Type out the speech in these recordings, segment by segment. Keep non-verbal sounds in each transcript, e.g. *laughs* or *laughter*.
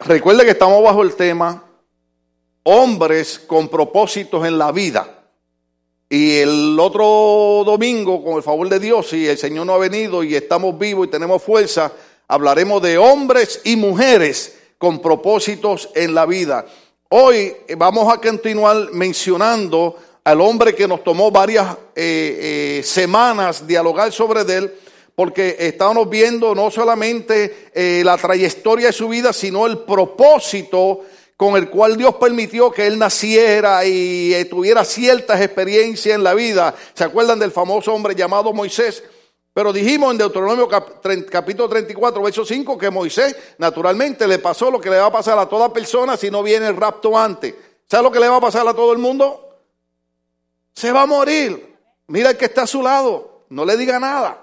Recuerde que estamos bajo el tema hombres con propósitos en la vida. Y el otro domingo, con el favor de Dios, si el Señor no ha venido y estamos vivos y tenemos fuerza, hablaremos de hombres y mujeres con propósitos en la vida. Hoy vamos a continuar mencionando al hombre que nos tomó varias eh, eh, semanas dialogar sobre él, porque estábamos viendo no solamente eh, la trayectoria de su vida, sino el propósito con el cual Dios permitió que él naciera y tuviera ciertas experiencias en la vida. ¿Se acuerdan del famoso hombre llamado Moisés? Pero dijimos en Deuteronomio capítulo 34, verso 5, que Moisés naturalmente le pasó lo que le va a pasar a toda persona si no viene el rapto antes. ¿Sabe lo que le va a pasar a todo el mundo? Se va a morir. Mira el que está a su lado. No le diga nada.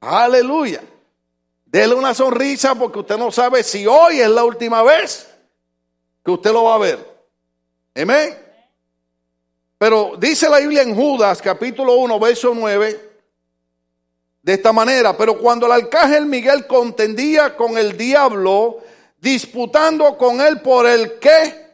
Aleluya. Dele una sonrisa porque usted no sabe si hoy es la última vez que usted lo va a ver. Amén. Pero dice la Biblia en Judas capítulo 1, verso 9, de esta manera, pero cuando el arcángel Miguel contendía con el diablo, disputando con él por el que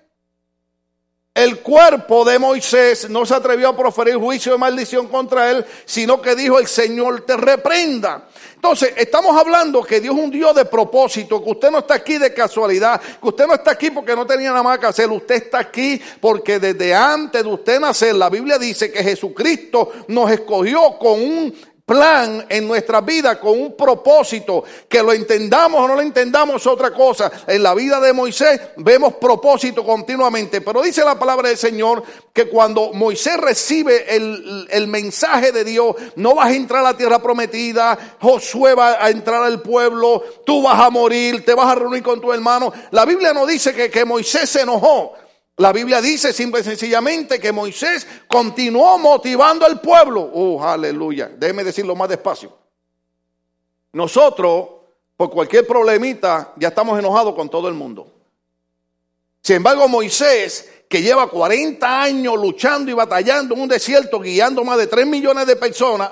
el cuerpo de Moisés no se atrevió a proferir juicio de maldición contra él, sino que dijo, el Señor te reprenda. Entonces, estamos hablando que Dios es un Dios de propósito, que usted no está aquí de casualidad, que usted no está aquí porque no tenía nada más que hacer, usted está aquí porque desde antes de usted nacer, la Biblia dice que Jesucristo nos escogió con un plan en nuestra vida con un propósito, que lo entendamos o no lo entendamos otra cosa. En la vida de Moisés vemos propósito continuamente, pero dice la palabra del Señor que cuando Moisés recibe el, el mensaje de Dios, no vas a entrar a la tierra prometida, Josué va a entrar al pueblo, tú vas a morir, te vas a reunir con tu hermano. La Biblia no dice que, que Moisés se enojó. La Biblia dice simple y sencillamente que Moisés continuó motivando al pueblo. Oh, aleluya. Déjeme decirlo más despacio. Nosotros, por cualquier problemita, ya estamos enojados con todo el mundo. Sin embargo, Moisés, que lleva 40 años luchando y batallando en un desierto, guiando más de 3 millones de personas,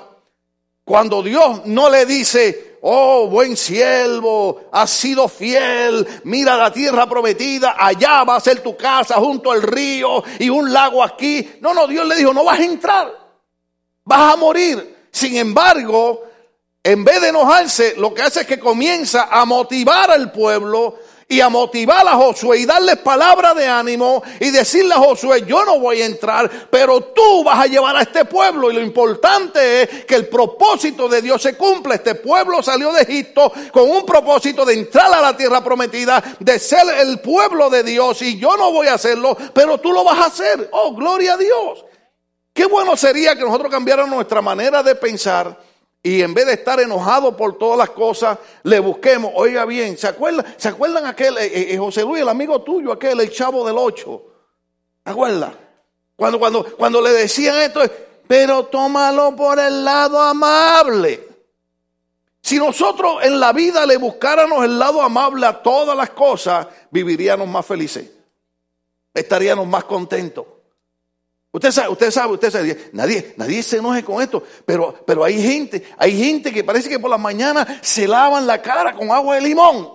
cuando Dios no le dice, Oh, buen siervo, has sido fiel. Mira la tierra prometida. Allá va a ser tu casa junto al río y un lago aquí. No, no, Dios le dijo, no vas a entrar. Vas a morir. Sin embargo, en vez de enojarse, lo que hace es que comienza a motivar al pueblo y a motivar a Josué y darle palabra de ánimo y decirle a Josué, yo no voy a entrar, pero tú vas a llevar a este pueblo. Y lo importante es que el propósito de Dios se cumpla. Este pueblo salió de Egipto con un propósito de entrar a la tierra prometida, de ser el pueblo de Dios. Y yo no voy a hacerlo, pero tú lo vas a hacer. Oh, gloria a Dios. Qué bueno sería que nosotros cambiáramos nuestra manera de pensar y en vez de estar enojado por todas las cosas, le busquemos. Oiga bien, ¿se acuerdan, ¿se acuerdan aquel, eh, eh, José Luis, el amigo tuyo, aquel, el chavo del ocho? ¿Se acuerdan? Cuando, cuando, cuando le decían esto, pero tómalo por el lado amable. Si nosotros en la vida le buscáramos el lado amable a todas las cosas, viviríamos más felices. Estaríamos más contentos. Usted sabe, usted sabe, usted sabe, nadie, nadie se enoje con esto, pero, pero hay gente, hay gente que parece que por la mañana se lavan la cara con agua de limón.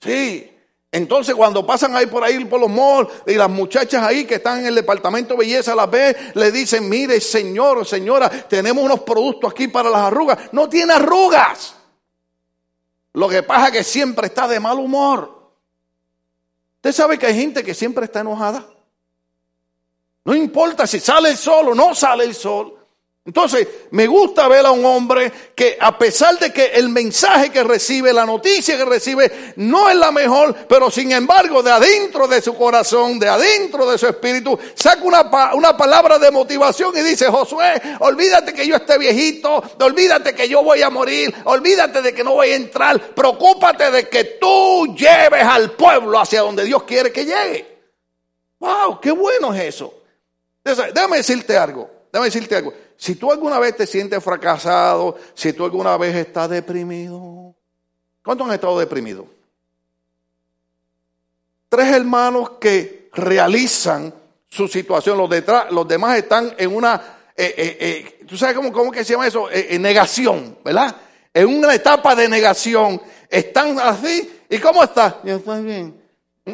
Sí. Entonces cuando pasan ahí por ahí por los malls y las muchachas ahí que están en el departamento de belleza las ve, le dicen, mire señor o señora, tenemos unos productos aquí para las arrugas. No tiene arrugas. Lo que pasa es que siempre está de mal humor. Usted sabe que hay gente que siempre está enojada. No importa si sale el sol o no sale el sol. Entonces, me gusta ver a un hombre que a pesar de que el mensaje que recibe, la noticia que recibe, no es la mejor, pero sin embargo, de adentro de su corazón, de adentro de su espíritu, saca una, una palabra de motivación y dice, Josué, olvídate que yo esté viejito, olvídate que yo voy a morir, olvídate de que no voy a entrar, preocúpate de que tú lleves al pueblo hacia donde Dios quiere que llegue. ¡Wow! ¡Qué bueno es eso! Déjame decirte algo, déjame decirte algo. Si tú alguna vez te sientes fracasado, si tú alguna vez estás deprimido, ¿cuántos han estado deprimidos? Tres hermanos que realizan su situación, los, detrás, los demás están en una, eh, eh, eh, ¿tú sabes cómo, cómo que se llama eso? negación, ¿verdad? en una etapa de negación, están así. ¿Y cómo está? Yo estoy bien. *laughs*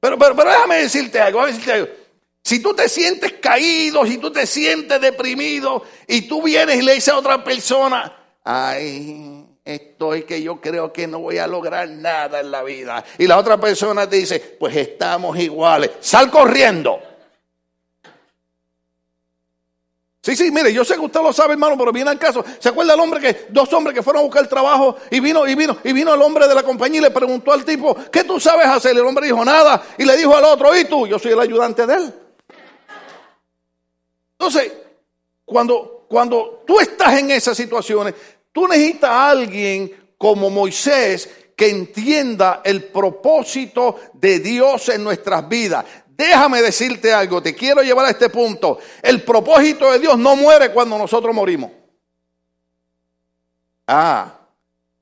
pero, pero, pero déjame decirte algo, déjame decirte algo. Si tú te sientes caído, si tú te sientes deprimido y tú vienes y le dices a otra persona, ay, estoy que yo creo que no voy a lograr nada en la vida. Y la otra persona te dice, pues estamos iguales, sal corriendo. Sí, sí, mire, yo sé que usted lo sabe, hermano, pero viene al caso. ¿Se acuerda el hombre que, dos hombres que fueron a buscar trabajo y vino, y vino, y vino el hombre de la compañía y le preguntó al tipo, ¿qué tú sabes hacer? Y el hombre dijo, nada. Y le dijo al otro, ¿y tú? Yo soy el ayudante de él. Entonces, cuando, cuando tú estás en esas situaciones, tú necesitas a alguien como Moisés que entienda el propósito de Dios en nuestras vidas. Déjame decirte algo, te quiero llevar a este punto. El propósito de Dios no muere cuando nosotros morimos. Ah,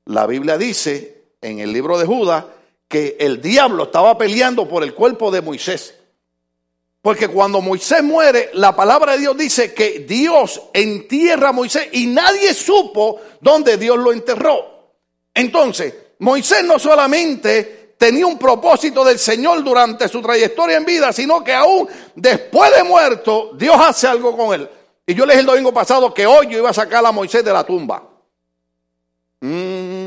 la Biblia dice en el libro de Judas que el diablo estaba peleando por el cuerpo de Moisés. Porque cuando Moisés muere, la palabra de Dios dice que Dios entierra a Moisés y nadie supo dónde Dios lo enterró. Entonces, Moisés no solamente tenía un propósito del Señor durante su trayectoria en vida, sino que aún después de muerto, Dios hace algo con él. Y yo le dije el domingo pasado que hoy yo iba a sacar a Moisés de la tumba. Mm.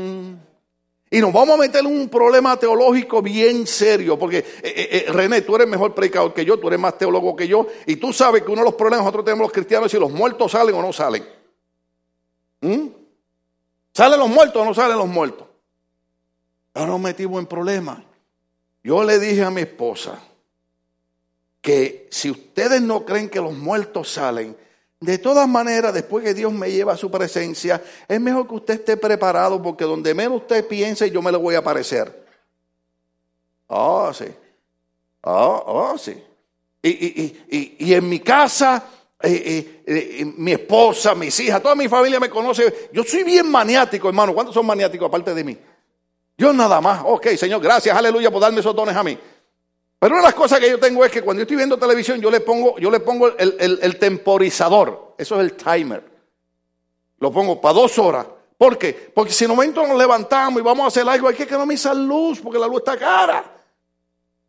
Y nos vamos a meter en un problema teológico bien serio, porque eh, eh, eh, René, tú eres mejor predicador que yo, tú eres más teólogo que yo, y tú sabes que uno de los problemas nosotros tenemos los cristianos es si los muertos salen o no salen. ¿Mm? ¿Salen los muertos o no salen los muertos? Ahora nos metimos en problemas. Yo le dije a mi esposa que si ustedes no creen que los muertos salen, de todas maneras, después que Dios me lleva a su presencia, es mejor que usted esté preparado porque donde menos usted piense, yo me le voy a aparecer. Oh, sí. Oh, oh, sí. Y en mi casa, eh, eh, eh, mi esposa, mis hijas, toda mi familia me conoce. Yo soy bien maniático, hermano. ¿Cuántos son maniáticos aparte de mí? Yo nada más. Ok, Señor, gracias, aleluya, por darme esos dones a mí. Pero una de las cosas que yo tengo es que cuando yo estoy viendo televisión, yo le pongo, yo le pongo el, temporizador. Eso es el timer. Lo pongo para dos horas. ¿Por qué? Porque si en un momento nos levantamos y vamos a hacer algo, hay que economizar luz, porque la luz está cara.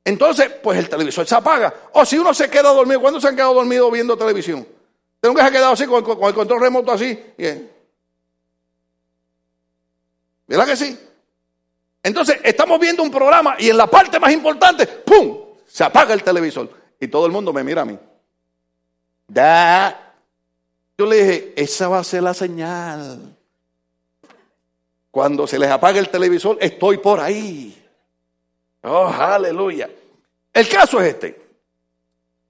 Entonces, pues el televisor se apaga. O si uno se queda dormido, ¿cuándo se han quedado dormidos viendo televisión? Tengo que se ha quedado así, con, el control remoto así. ¿Verdad que sí? Entonces, estamos viendo un programa y en la parte más importante, ¡pum! Se apaga el televisor. Y todo el mundo me mira a mí. Da. Yo le dije, esa va a ser la señal. Cuando se les apaga el televisor, estoy por ahí. Oh, aleluya. El caso es este.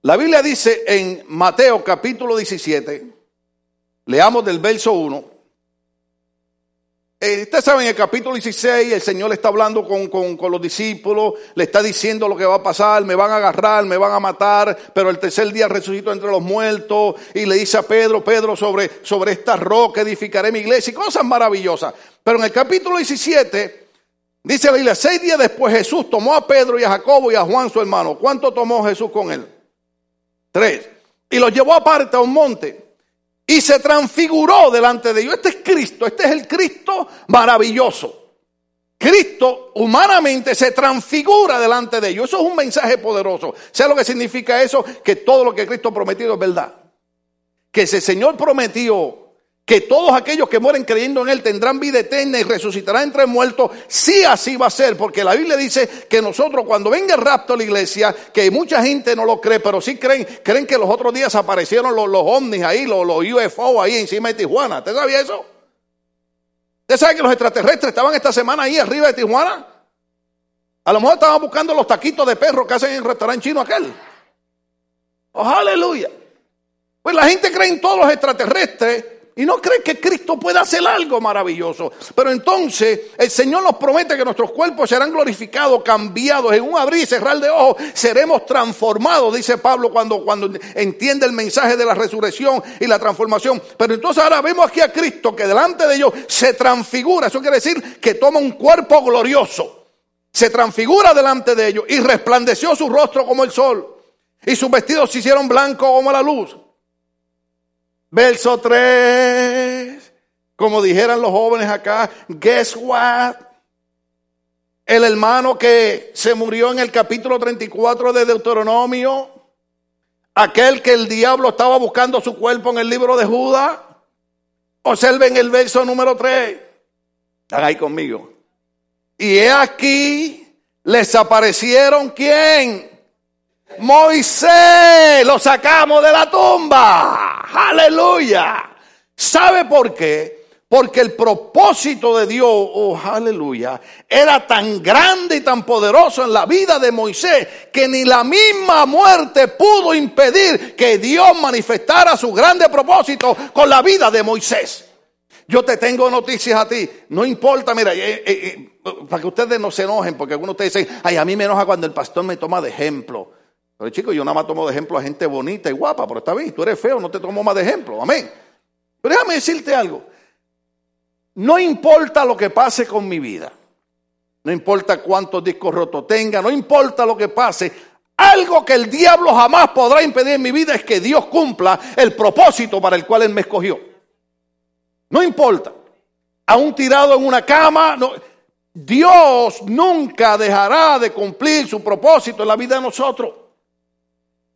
La Biblia dice en Mateo capítulo 17, leamos del verso 1. Eh, ustedes saben, en el capítulo 16 el Señor está hablando con, los discípulos, le está diciendo lo que va a pasar, me van a agarrar, me van a matar, pero el tercer día resucito entre los muertos y le dice a Pedro, Pedro, sobre, sobre esta roca edificaré mi iglesia y cosas maravillosas. Pero en el capítulo 17 dice la Biblia, seis días después Jesús tomó a Pedro y a Jacobo y a Juan su hermano. ¿Cuánto tomó Jesús con él? Tres. Y los llevó aparte a un monte y se transfiguró delante de ellos. Este es Cristo, este es el Cristo maravilloso. Cristo humanamente se transfigura delante de ellos. Eso es un mensaje poderoso. ¿Sabe lo que significa eso? Que todo lo que Cristo prometido es verdad. Que ese Señor prometió que todos aquellos que mueren creyendo en Él tendrán vida eterna y resucitarán entre muertos, sí así va a ser, porque la Biblia dice que nosotros cuando venga el rapto a la iglesia, que mucha gente no lo cree, pero sí creen, creen que los otros días aparecieron los, los ovnis ahí, los, UFO ahí encima de Tijuana. ¿Usted sabía eso? ¿Usted sabe que los extraterrestres estaban esta semana ahí arriba de Tijuana? A lo mejor estaban buscando los taquitos de perro que hacen en el restaurante chino aquel. Oh, aleluya. Pues la gente cree en todos los extraterrestres y no cree que Cristo pueda hacer algo maravilloso. Pero entonces el Señor nos promete que nuestros cuerpos serán glorificados, cambiados, en un abrir y cerrar de ojos seremos transformados, dice Pablo cuando, cuando entiende el mensaje de la resurrección y la transformación. Pero entonces ahora vemos aquí a Cristo que delante de ellos se transfigura. Eso quiere decir que toma un cuerpo glorioso. Se transfigura delante de ellos y resplandeció su rostro como el sol. Y sus vestidos se hicieron blancos como la luz. Verso 3. como dijeran los jóvenes acá, guess what? El hermano que se murió en el capítulo 34 de Deuteronomio, aquel que el diablo estaba buscando su cuerpo en el libro de Judas. Observen el verso número 3. Están ahí conmigo. Y he aquí, les aparecieron quién? Moisés, lo sacamos de la tumba. Aleluya. ¿Sabe por qué? Porque el propósito de Dios, oh aleluya, era tan grande y tan poderoso en la vida de Moisés que ni la misma muerte pudo impedir que Dios manifestara su grande propósito con la vida de Moisés. Yo te tengo noticias a ti. No importa, mira, eh, eh, eh, para que ustedes no se enojen, porque algunos de ustedes dicen, ay, a mí me enoja cuando el pastor me toma de ejemplo. Pero chicos, yo nada más tomo de ejemplo a gente bonita y guapa, pero está bien, tú eres feo, no te tomo más de ejemplo. Amén. Pero déjame decirte algo. No importa lo que pase con mi vida, no importa cuántos discos rotos tenga, no importa lo que pase, algo que el diablo jamás podrá impedir en mi vida es que Dios cumpla el propósito para el cual Él me escogió. No importa. Aún tirado en una cama, Dios nunca dejará de cumplir su propósito en la vida de nosotros.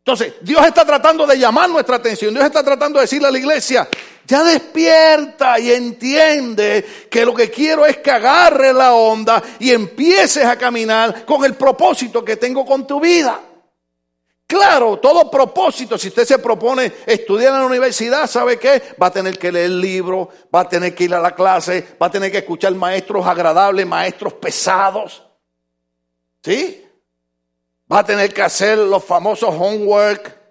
Entonces, Dios está tratando de llamar nuestra atención. Dios está tratando de decirle a la iglesia, ya despierta y entiende que lo que quiero es que agarre la onda y empieces a caminar con el propósito que tengo con tu vida. Claro, todo propósito, si usted se propone estudiar en la universidad, ¿sabe qué? Va a tener que leer libros, va a tener que ir a la clase, va a tener que escuchar maestros agradables, maestros pesados. ¿Sí? Va a tener que hacer los famosos homework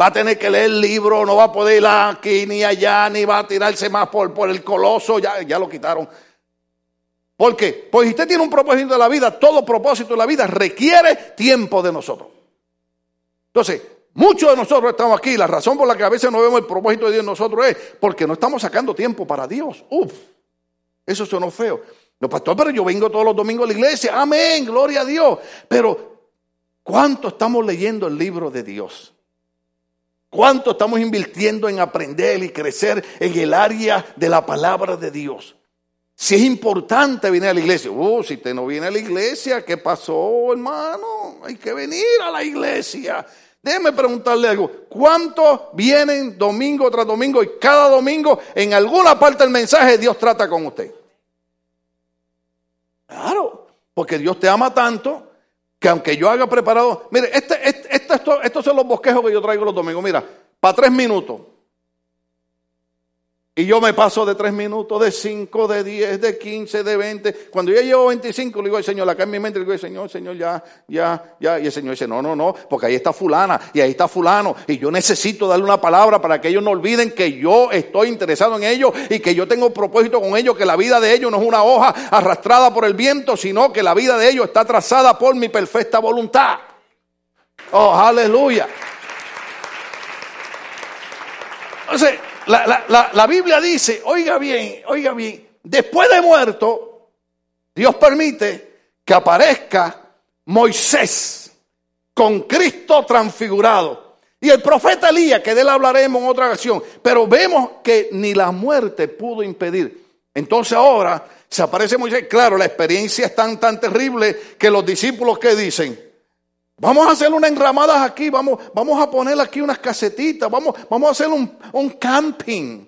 Va a tener que leer el libro, no va a poder ir aquí ni allá, ni va a tirarse más por, por el coloso, ya, ya lo quitaron. ¿Por qué? Pues si usted tiene un propósito de la vida, todo propósito de la vida requiere tiempo de nosotros. Entonces, muchos de nosotros estamos aquí, la razón por la que a veces no vemos el propósito de Dios en nosotros es porque no estamos sacando tiempo para Dios. Uf, eso suena feo. No, pastor, pero yo vengo todos los domingos a la iglesia. Amén, gloria a Dios. Pero, ¿cuánto estamos leyendo el libro de Dios? ¿Cuánto estamos invirtiendo en aprender y crecer en el área de la palabra de Dios? Si es importante venir a la iglesia, uh, si usted no viene a la iglesia, ¿qué pasó, hermano? Hay que venir a la iglesia. Déjeme preguntarle algo. ¿Cuántos vienen domingo tras domingo y cada domingo en alguna parte del mensaje Dios trata con usted? Claro, porque Dios te ama tanto que aunque yo haga preparado, mire, este, este, esto, estos son los bosquejos que yo traigo los domingos, mira, para tres minutos. Y yo me paso de tres minutos, de cinco, de diez, de quince, de veinte. Cuando yo llevo veinticinco, le digo al Señor, acá en mi mente le digo, Señor, Señor, ya, ya, ya. Y el Señor dice, no, no, no, porque ahí está fulana y ahí está fulano. Y yo necesito darle una palabra para que ellos no olviden que yo estoy interesado en ellos y que yo tengo propósito con ellos, que la vida de ellos no es una hoja arrastrada por el viento, sino que la vida de ellos está trazada por mi perfecta voluntad. Oh, aleluya. Entonces, la, Biblia dice, oiga bien, oiga bien, después de muerto, Dios permite que aparezca Moisés con Cristo transfigurado. Y el profeta Elías, que de él hablaremos en otra ocasión, pero vemos que ni la muerte pudo impedir. Entonces ahora se aparece Moisés. Claro, la experiencia es tan, tan terrible que los discípulos que dicen, Vamos a hacer unas enramadas aquí, vamos, vamos a poner aquí unas casetitas, vamos, vamos a hacer un, un camping.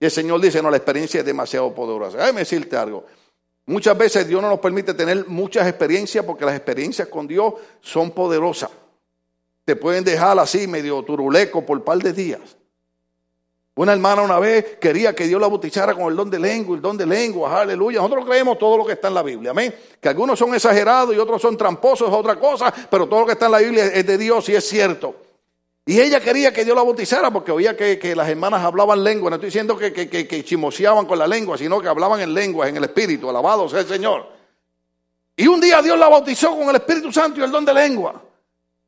Y el Señor dice, no, la experiencia es demasiado poderosa. Déjame decirte algo. Muchas veces Dios no nos permite tener muchas experiencias porque las experiencias con Dios son poderosas. Te pueden dejar así medio turuleco por un par de días. Una hermana una vez quería que Dios la bautizara con el don de lengua, el don de lengua, aleluya. Nosotros creemos todo lo que está en la Biblia, amén. Que algunos son exagerados y otros son tramposos, es otra cosa, pero todo lo que está en la Biblia es de Dios y es cierto. Y ella quería que Dios la bautizara porque oía que, las hermanas hablaban lengua. No estoy diciendo que, que, que, chimoseaban con la lengua, sino que hablaban en lenguas, en el Espíritu. Alabado sea el Señor. Y un día Dios la bautizó con el Espíritu Santo y el don de lengua.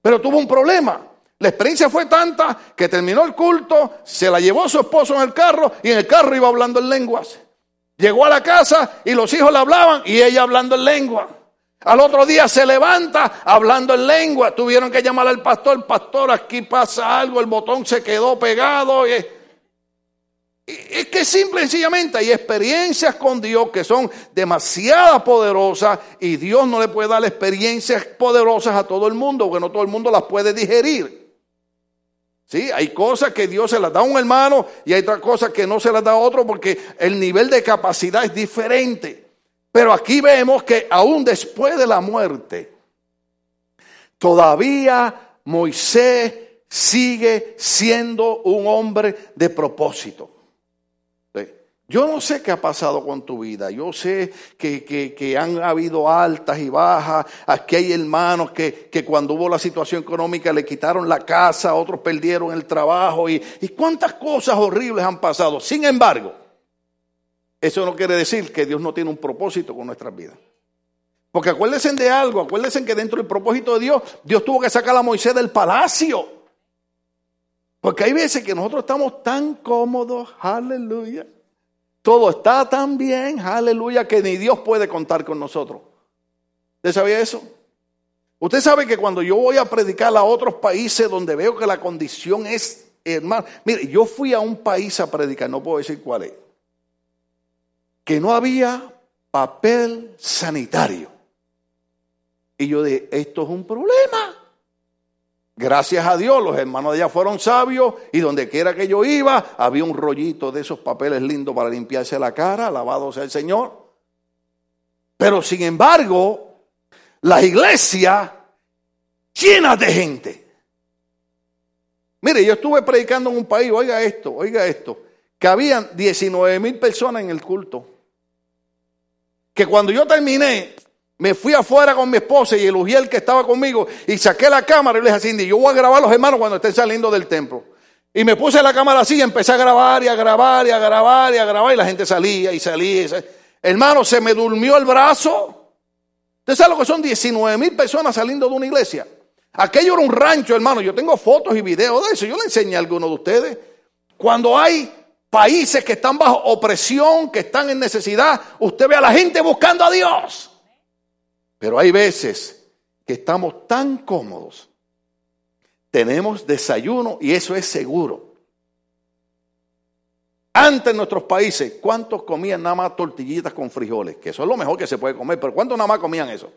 Pero tuvo un problema. La experiencia fue tanta que terminó el culto, se la llevó su esposo en el carro y en el carro iba hablando en lenguas. Llegó a la casa y los hijos le hablaban y ella hablando en lengua. Al otro día se levanta hablando en lengua. Tuvieron que llamar al pastor, pastor, aquí pasa algo, el botón se quedó pegado. Y, es que simple y sencillamente hay experiencias con Dios que son demasiado poderosas y Dios no le puede dar experiencias poderosas a todo el mundo, porque no todo el mundo las puede digerir. Sí, hay cosas que Dios se las da a un hermano y hay otras cosas que no se las da a otro porque el nivel de capacidad es diferente. Pero aquí vemos que aún después de la muerte, todavía Moisés sigue siendo un hombre de propósito. Yo no sé qué ha pasado con tu vida. Yo sé que, han habido altas y bajas. Aquí hay hermanos que, cuando hubo la situación económica le quitaron la casa, otros perdieron el trabajo y, y cuántas cosas horribles han pasado. Sin embargo, eso no quiere decir que Dios no tiene un propósito con nuestras vidas. Porque acuérdense de algo, acuérdense que dentro del propósito de Dios, Dios tuvo que sacar a Moisés del palacio. Porque hay veces que nosotros estamos tan cómodos, aleluya todo está tan bien, aleluya, que ni Dios puede contar con nosotros. ¿Usted sabía eso? Usted sabe que cuando yo voy a predicar a otros países donde veo que la condición es, hermano, mire, yo fui a un país a predicar, no puedo decir cuál es, que no había papel sanitario. Y yo dije, esto es un problema. Gracias a Dios, los hermanos de allá fueron sabios y donde quiera que yo iba, había un rollito de esos papeles lindos para limpiarse la cara, alabado sea el Señor. Pero sin embargo, la iglesia llena de gente. Mire, yo estuve predicando en un país, oiga esto, oiga esto, que habían 19 mil personas en el culto. Que cuando yo terminé, me fui afuera con mi esposa y el ujiel que estaba conmigo y saqué la cámara y le dije a yo voy a grabar los hermanos cuando estén saliendo del templo. Y me puse la cámara así y empecé a grabar y a grabar y a grabar y a grabar y la gente salía y salía. Hermano, se me durmió el brazo. ¿Usted sabe lo que son 19 mil personas saliendo de una iglesia? Aquello era un rancho, hermano. Yo tengo fotos y videos de eso. Yo le enseñé a alguno de ustedes. Cuando hay países que están bajo opresión, que están en necesidad, usted ve a la gente buscando a Dios. Pero hay veces que estamos tan cómodos, tenemos desayuno y eso es seguro. Antes en nuestros países, ¿cuántos comían nada más tortillitas con frijoles? Que eso es lo mejor que se puede comer, pero ¿cuántos nada más comían eso?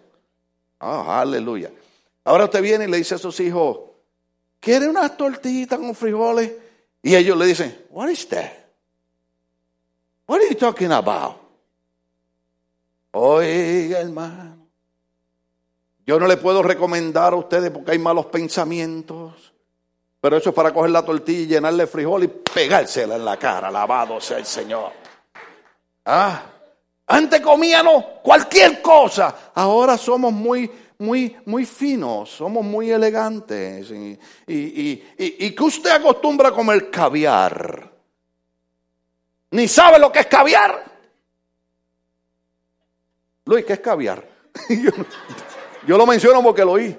Ah, aleluya. Ahora usted viene y le dice a sus hijos, ¿quiere unas tortillitas con frijoles? Y ellos le dicen, what is that? What are you talking about? Oiga, hermano. Yo no le puedo recomendar a ustedes porque hay malos pensamientos. Pero eso es para coger la tortilla y llenarle frijol y pegársela en la cara. Alabado sea el Señor. Ah, antes comíamos cualquier cosa. Ahora somos muy, muy, muy finos, somos muy elegantes. Y, y, y, que usted acostumbra a comer caviar. Ni sabe lo que es caviar. Luis, ¿qué es caviar? *laughs* Yo lo menciono porque lo oí.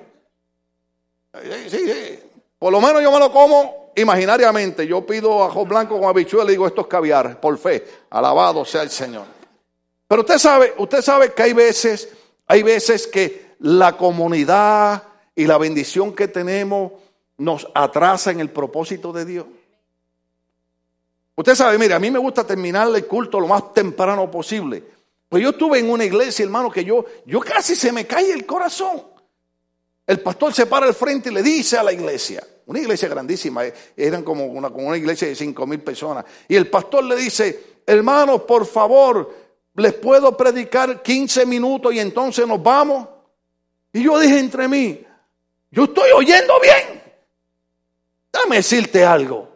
Sí, sí. Por lo menos yo me lo como imaginariamente. Yo pido ajo blanco con habichuela y digo, esto es caviar, por fe. Alabado sea el Señor. Pero usted sabe, usted sabe que hay veces, hay veces que la comunidad y la bendición que tenemos nos atrasa en el propósito de Dios. Usted sabe, mire, a mí me gusta terminar el culto lo más temprano posible. Pues yo estuve en una iglesia, hermano, que yo, yo casi se me cae el corazón. El pastor se para al frente y le dice a la iglesia, una iglesia grandísima, eh, eran como una, iglesia de cinco mil personas, y el pastor le dice, hermanos, por favor, les puedo predicar 15 minutos y entonces nos vamos. Y yo dije entre mí, yo estoy oyendo bien. Dame decirte algo.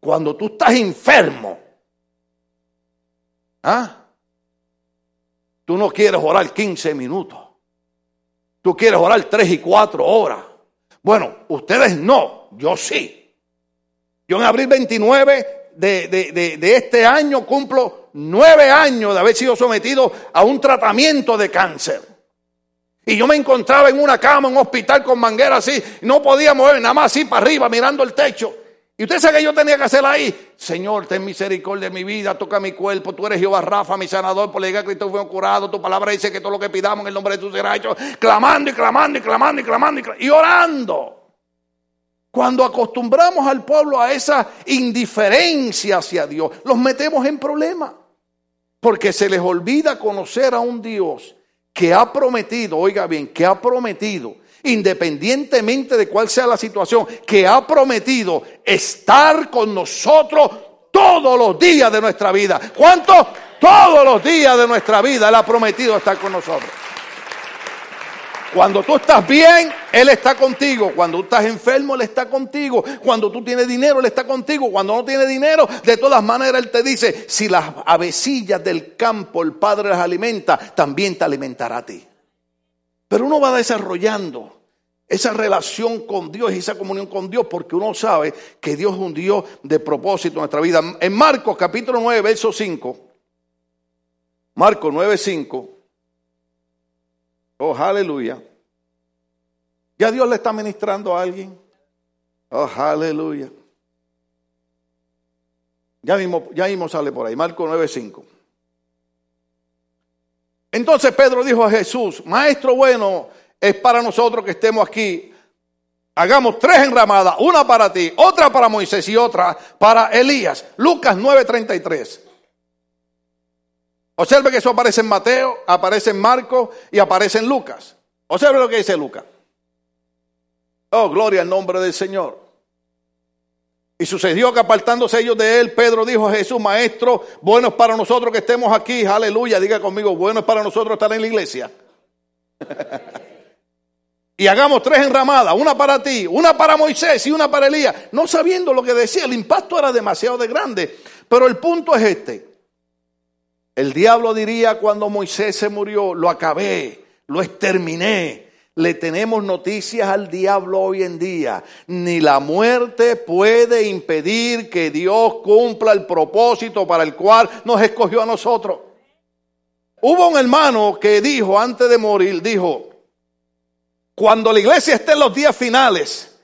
Cuando tú estás enfermo, ¿ah? Tú no quieres orar 15 minutos. Tú quieres orar 3 y 4 horas. Bueno, ustedes no, yo sí. Yo en abril 29 de, de, este año cumplo nueve años de haber sido sometido a un tratamiento de cáncer. Y yo me encontraba en una cama, en un hospital con manguera así, no podía mover, nada más así para arriba, mirando el techo. ¿Y usted sabe que yo tenía que hacer ahí? Señor, ten misericordia de mi vida, toca mi cuerpo, tú eres Jehová Rafa, mi sanador, por la iglesia Cristo fue curado, tu palabra dice que todo lo que pidamos en el nombre de Jesús será hecho, clamando y clamando y clamando y clamando y, y orando. Cuando acostumbramos al pueblo a esa indiferencia hacia Dios, los metemos en problemas. Porque se les olvida conocer a un Dios que ha prometido, oiga bien, que ha prometido, independientemente de cuál sea la situación, que ha prometido estar con nosotros todos los días de nuestra vida. ¿Cuántos? Todos los días de nuestra vida Él ha prometido estar con nosotros. Cuando tú estás bien, Él está contigo. Cuando tú estás enfermo, Él está contigo. Cuando tú tienes dinero, Él está contigo. Cuando no tienes dinero, de todas maneras Él te dice, si las avecillas del campo el Padre las alimenta, también te alimentará a ti. Pero uno va desarrollando esa relación con Dios y esa comunión con Dios porque uno sabe que Dios es un Dios de propósito en nuestra vida. En Marcos capítulo 9, verso 5. Marcos 9, 5. Oh, aleluya. ¿Ya Dios le está ministrando a alguien? Oh, aleluya. Ya mismo, ya mismo sale por ahí, Marco 9:5. Entonces Pedro dijo a Jesús, Maestro bueno, es para nosotros que estemos aquí. Hagamos tres enramadas, una para ti, otra para Moisés y otra para Elías. Lucas 9:33. Observe que eso aparece en Mateo, aparece en Marco y aparece en Lucas. Observe lo que dice Lucas. Oh, gloria al nombre del Señor. Y sucedió que apartándose ellos de él, Pedro dijo a Jesús, Maestro, bueno es para nosotros que estemos aquí, aleluya, diga conmigo, bueno es para nosotros estar en la iglesia. *laughs* y hagamos tres enramadas, una para ti, una para Moisés y una para Elías, no sabiendo lo que decía, el impacto era demasiado de grande. Pero el punto es este, el diablo diría cuando Moisés se murió, lo acabé, lo exterminé. Le tenemos noticias al diablo hoy en día. Ni la muerte puede impedir que Dios cumpla el propósito para el cual nos escogió a nosotros. Hubo un hermano que dijo antes de morir, dijo, cuando la iglesia esté en los días finales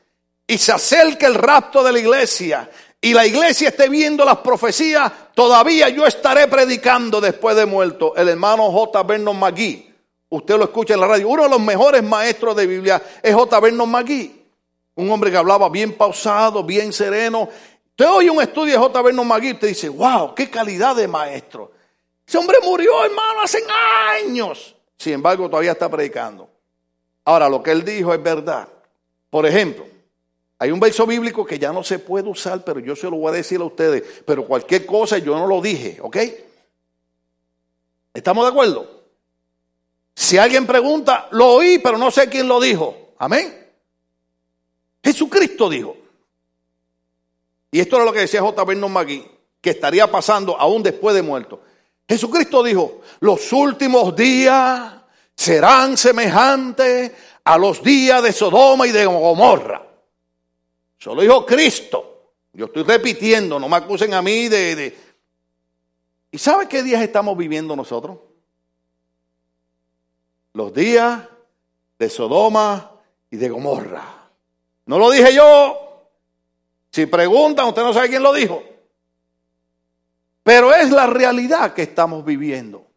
y se acerque el rapto de la iglesia y la iglesia esté viendo las profecías, todavía yo estaré predicando después de muerto. El hermano J. Vernon McGee, usted lo escucha en la radio, uno de los mejores maestros de Biblia es J. Vernon McGee, un hombre que hablaba bien pausado, bien sereno. Usted oye un estudio de J. Vernon McGee y te dice, wow, qué calidad de maestro. Ese hombre murió, hermano, hace años. Sin embargo, todavía está predicando. Ahora, lo que él dijo es verdad. Por ejemplo, hay un verso bíblico que ya no se puede usar, pero yo se lo voy a decir a ustedes. Pero cualquier cosa yo no lo dije, ¿ok? ¿Estamos de acuerdo? Si alguien pregunta, lo oí, pero no sé quién lo dijo. Amén. Jesucristo dijo. Y esto era lo que decía J. Vernon McGee, que estaría pasando aún después de muerto. Jesucristo dijo, los últimos días serán semejantes a los días de Sodoma y de Gomorra. Eso lo dijo Cristo. Yo estoy repitiendo, no me acusen a mí de, ¿Y sabe qué días estamos viviendo nosotros? Los días de Sodoma y de Gomorra. No lo dije yo. Si preguntan, usted no sabe quién lo dijo. Pero es la realidad que estamos viviendo.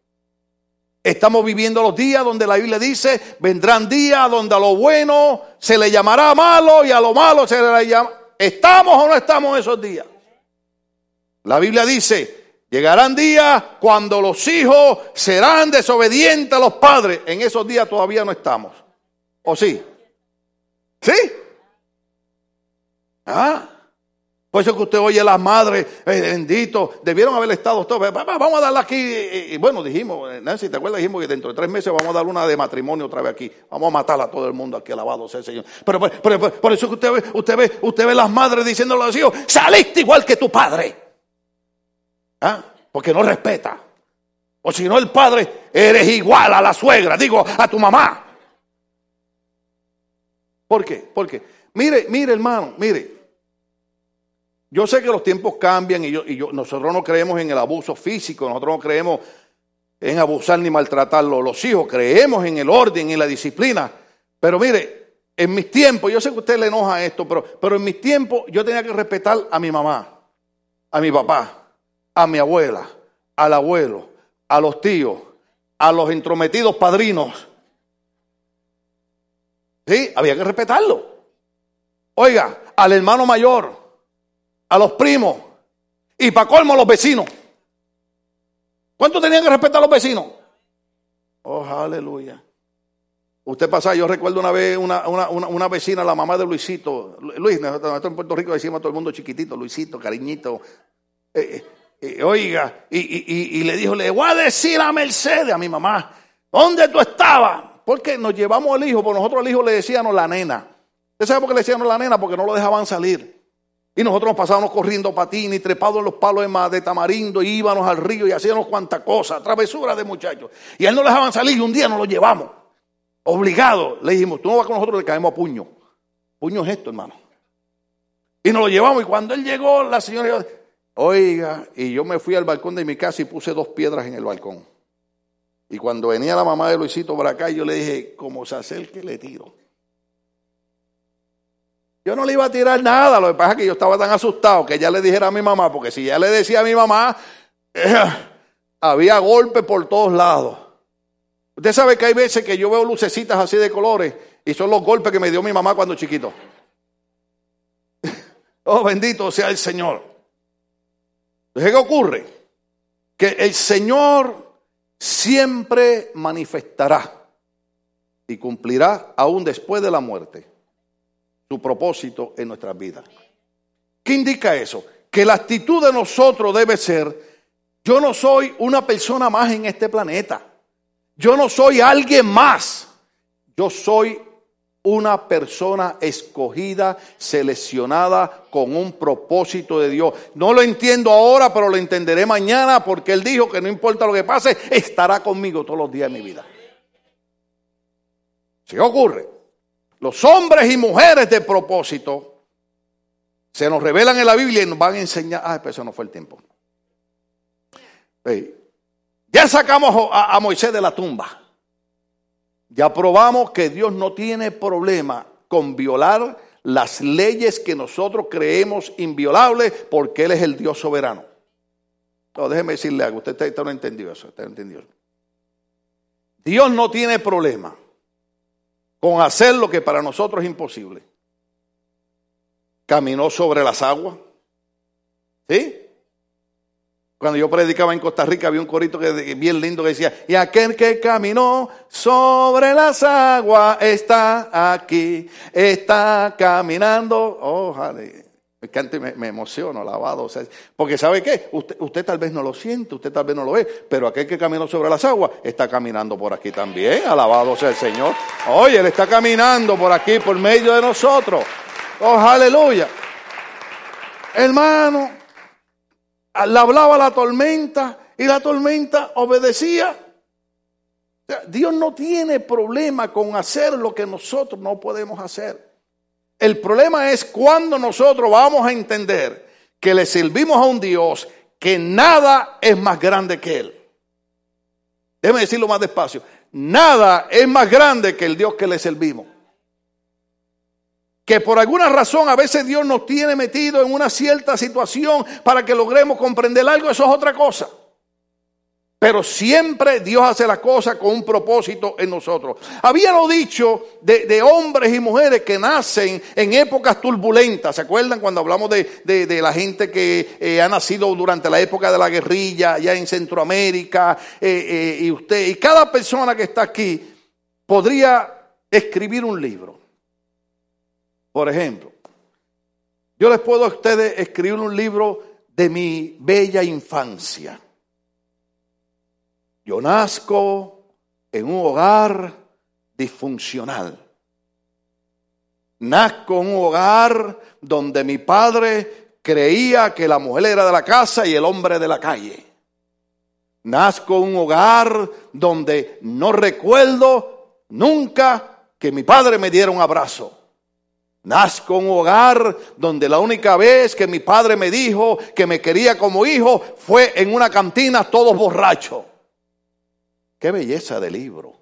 Estamos viviendo los días donde la Biblia dice, vendrán días donde a lo bueno se le llamará malo y a lo malo se le llamará... ¿Estamos o no estamos en esos días? La Biblia dice, llegarán días cuando los hijos serán desobedientes a los padres. En esos días todavía no estamos. ¿O sí? ¿Sí? ¿Ah? Por eso que usted oye las madres, eh, bendito, debieron haber estado todos. Vamos a darle aquí. Y, bueno, dijimos, eh, Nancy, ¿te acuerdas? Dijimos que dentro de tres meses vamos a dar una de matrimonio otra vez aquí. Vamos a matar a todo el mundo aquí, alabado sea el Señor. Pero, por eso que usted ve, usted ve, usted ve las madres diciéndole a los hijos, saliste igual que tu padre. ¿Ah? Porque no respeta. O si no, el padre, eres igual a la suegra, digo, a tu mamá. ¿Por qué? ¿Por qué? Mire, mire, hermano, mire. Yo sé que los tiempos cambian y, yo, nosotros no creemos en el abuso físico, nosotros no creemos en abusar ni maltratar los hijos, creemos en el orden y la disciplina. Pero mire, en mis tiempos, yo sé que usted le enoja esto, pero, pero en mis tiempos yo tenía que respetar a mi mamá, a mi papá, a mi abuela, al abuelo, a los tíos, a los entrometidos padrinos. Sí, había que respetarlo. Oiga, al hermano mayor, a los primos y para colmo a los vecinos. ¿Cuánto tenían que respetar a los vecinos? Oh, aleluya. Usted pasa, yo recuerdo una vez una, una, una, vecina, la mamá de Luisito. Luis, nosotros en Puerto Rico decimos a todo el mundo chiquitito, Luisito, cariñito. Eh, eh, eh, oiga, y, y, le dijo, le voy a decir a Mercedes, a mi mamá, ¿dónde tú estabas? Porque nos llevamos al hijo, porque nosotros al hijo le decíamos la nena. ¿Usted sabe por qué le decíamos la nena? Porque no lo dejaban salir. Y nosotros nos pasábamos corriendo patines y trepados en los palos de, tamarindo íbamos al río y hacíamos cuantas cosas, travesuras de muchachos. Y a él no le dejaban salir y un día nos lo llevamos. Obligado. Le dijimos, tú no vas con nosotros, le caemos a puño. Puño es esto, hermano. Y nos lo llevamos y cuando él llegó, la señora dijo, oiga, y yo me fui al balcón de mi casa y puse dos piedras en el balcón. Y cuando venía la mamá de Luisito por acá, yo le dije, como se acerque, le tiro. Yo no le iba a tirar nada, lo que pasa es que yo estaba tan asustado que ya le dijera a mi mamá, porque si ya le decía a mi mamá, había golpes por todos lados. Usted sabe que hay veces que yo veo lucecitas así de colores y son los golpes que me dio mi mamá cuando chiquito. *laughs* oh, bendito sea el Señor. Entonces, ¿qué ocurre? Que el Señor siempre manifestará y cumplirá aún después de la muerte su propósito en nuestras vidas. ¿Qué indica eso? Que la actitud de nosotros debe ser, yo no soy una persona más en este planeta. Yo no soy alguien más. Yo soy una persona escogida, seleccionada con un propósito de Dios. No lo entiendo ahora, pero lo entenderé mañana porque Él dijo que no importa lo que pase, estará conmigo todos los días de mi vida. ¿Sí ocurre? Los hombres y mujeres de propósito se nos revelan en la Biblia y nos van a enseñar. Ah, pero eso no fue el tiempo. Ya sacamos a, Moisés de la tumba. Ya probamos que Dios no tiene problema con violar las leyes que nosotros creemos inviolables porque Él es el Dios soberano. No, déjeme decirle algo, usted, usted no entendió eso, usted no entendió. Dios no tiene problema con hacer lo que para nosotros es imposible. Caminó sobre las aguas. ¿Sí? Cuando yo predicaba en Costa Rica había un corito que, bien lindo que decía, y aquel que caminó sobre las aguas está aquí, está caminando. Ojalá. Me encanta y me, emociono, alabado. porque ¿sabe qué? Usted, usted tal vez no lo siente, usted tal vez no lo ve, pero aquel que caminó sobre las aguas está caminando por aquí también. Alabado sea el Señor. Oye, Él está caminando por aquí, por medio de nosotros. Oh, aleluya. Hermano, le hablaba la tormenta y la tormenta obedecía. Dios no tiene problema con hacer lo que nosotros no podemos hacer. El problema es cuando nosotros vamos a entender que le servimos a un Dios que nada es más grande que Él. Déjeme decirlo más despacio. Nada es más grande que el Dios que le servimos que por alguna razón a veces Dios nos tiene metido en una cierta situación para que logremos comprender algo, eso es otra cosa. Pero siempre Dios hace las cosas con un propósito en nosotros. Habíamos dicho de, hombres y mujeres que nacen en épocas turbulentas. ¿Se acuerdan cuando hablamos de, la gente que eh, ha nacido durante la época de la guerrilla, ya en Centroamérica? Eh, eh, y usted, y cada persona que está aquí podría escribir un libro. Por ejemplo, yo les puedo a ustedes escribir un libro de mi bella infancia. Yo nazco en un hogar disfuncional. Nazco en un hogar donde mi padre creía que la mujer era de la casa y el hombre de la calle. Nazco en un hogar donde no recuerdo nunca que mi padre me diera un abrazo. Nazco en un hogar donde la única vez que mi padre me dijo que me quería como hijo fue en una cantina todos borrachos. Qué belleza de libro.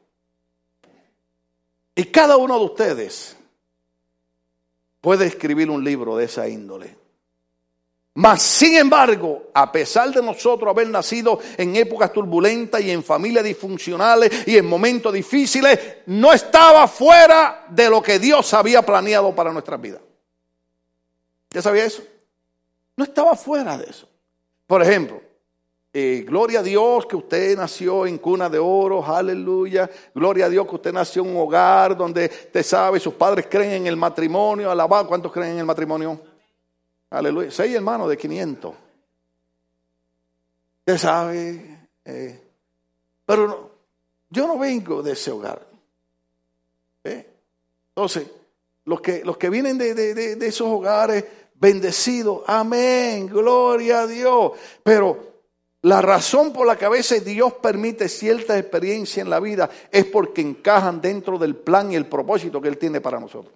Y cada uno de ustedes puede escribir un libro de esa índole. Mas, sin embargo, a pesar de nosotros haber nacido en épocas turbulentas y en familias disfuncionales y en momentos difíciles, no estaba fuera de lo que Dios había planeado para nuestras vidas. ¿Ya sabía eso? No estaba fuera de eso. Por ejemplo, eh, gloria a Dios que usted nació en cuna de oro, aleluya. Gloria a Dios que usted nació en un hogar donde usted sabe, sus padres creen en el matrimonio, alabado. ¿Cuántos creen en el matrimonio? Aleluya. Seis hermanos de 500. Usted sabe. Eh, pero yo no vengo de ese hogar. ¿eh? Entonces, los que, los que vienen de, de esos hogares bendecidos, amén, gloria a Dios. Pero la razón por la que a veces Dios permite ciertas experiencias en la vida es porque encajan dentro del plan y el propósito que Él tiene para nosotros.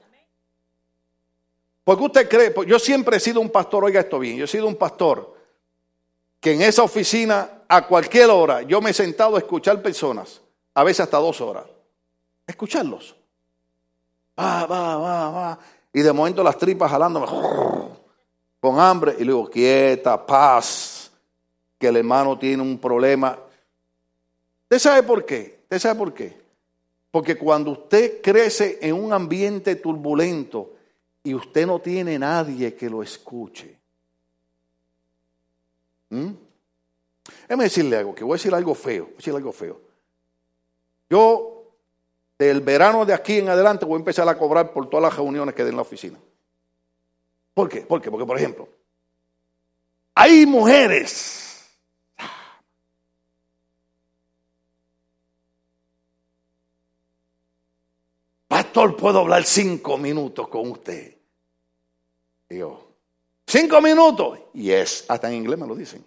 Porque usted cree, pues yo siempre he sido un pastor, oiga esto bien, yo he sido un pastor que en esa oficina a cualquier hora yo me he sentado a escuchar personas, a veces hasta dos horas, escucharlos. Va, va, va, va. Y de momento las tripas jalándome con hambre y luego quieta, paz, que el hermano tiene un problema. ¿Usted sabe por qué? ¿Usted sabe por qué? Porque cuando usted crece en un ambiente turbulento y usted no tiene nadie que lo escuche, ¿Mm? Decirle algo, que voy a decir algo feo, voy a decir algo feo. Yo, del verano de aquí en adelante, voy a empezar a cobrar por todas las reuniones que den en la oficina. ¿Por qué? ¿Por qué? Porque, por ejemplo, hay mujeres. Pastor, puedo hablar cinco minutos con usted. Digo, Cinco minutos. Y es, hasta en inglés me lo dicen.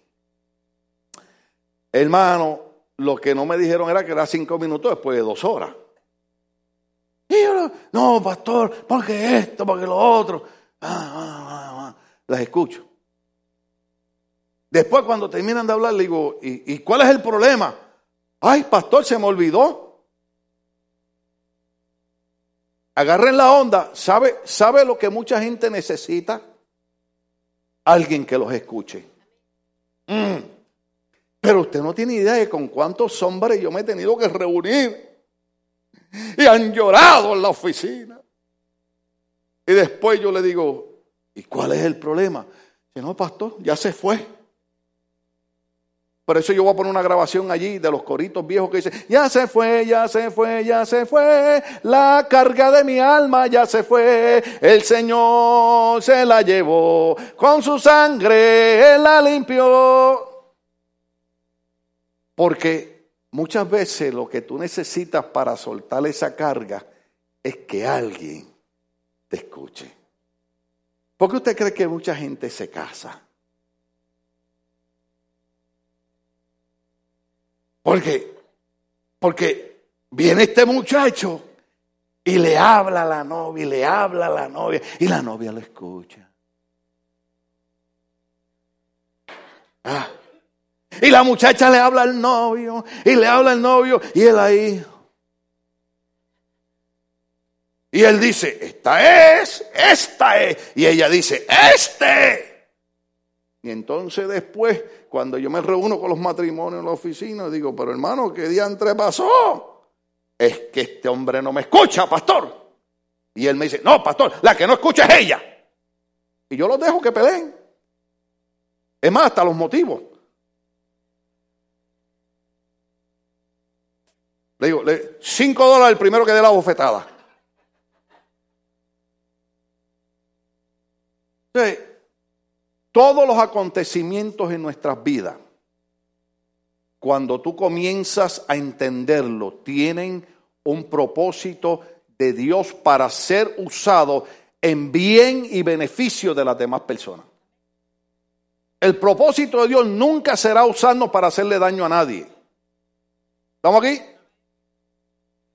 Hermano, lo que no me dijeron era que era cinco minutos después de dos horas. Y yo, no, pastor, porque esto, porque lo otro. Ah, ah, ah, Las escucho. Después cuando terminan de hablar, le digo, ¿y, ¿y cuál es el problema? Ay, pastor, se me olvidó. Agarren la onda. ¿Sabe, ¿Sabe lo que mucha gente necesita? alguien que los escuche. Mm. Pero usted no tiene idea de con cuántos hombres yo me he tenido que reunir. Y han llorado en la oficina. Y después yo le digo, ¿y cuál es el problema? Si no, pastor, ya se fue. Por eso yo voy a poner una grabación allí de los coritos viejos que dicen, ya se fue, ya se fue, ya se fue, la carga de mi alma ya se fue, el Señor se la llevó, con su sangre Él la limpió. Porque muchas veces lo que tú necesitas para soltar esa carga es que alguien te escuche. ¿Por qué usted cree que mucha gente se casa? Porque, porque viene este muchacho y le habla a la novia, y le habla a la novia, y la novia lo escucha. Ah. Y la muchacha le habla al novio, y le habla al novio, y él ahí. Y él dice, esta es, esta es. Y ella dice, este. Y entonces después cuando yo me reúno con los matrimonios en la oficina, digo, pero hermano, ¿qué diantre pasó? Es que este hombre no me escucha, pastor. Y él me dice, no, pastor, la que no escucha es ella. Y yo los dejo que peleen. Es más, hasta los motivos. Le digo, cinco dólares el primero que dé la bofetada. Sí todos los acontecimientos en nuestras vidas, cuando tú comienzas a entenderlo, tienen un propósito de Dios para ser usado en bien y beneficio de las demás personas. El propósito de Dios nunca será usarnos para hacerle daño a nadie. ¿Estamos aquí?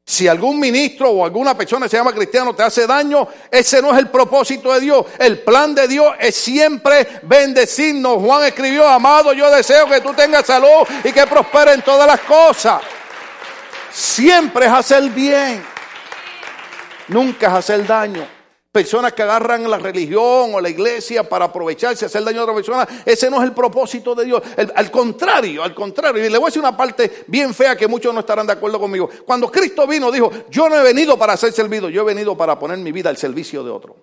Si algún ministro o alguna persona que se llama cristiano te hace daño, ese no es el propósito de Dios. El plan de Dios es siempre bendecirnos. Juan escribió, amado, yo deseo que tú tengas salud y que prospere en todas las cosas. Siempre es hacer bien, nunca es hacer daño personas que agarran la religión o la iglesia para aprovecharse, hacer daño a otra persona. Ese no es el propósito de Dios. al contrario, al contrario. Y le voy a decir una parte bien fea que muchos no estarán de acuerdo conmigo. Cuando Cristo vino, dijo, yo no he venido para ser servido, yo he venido para poner mi vida al servicio de otro.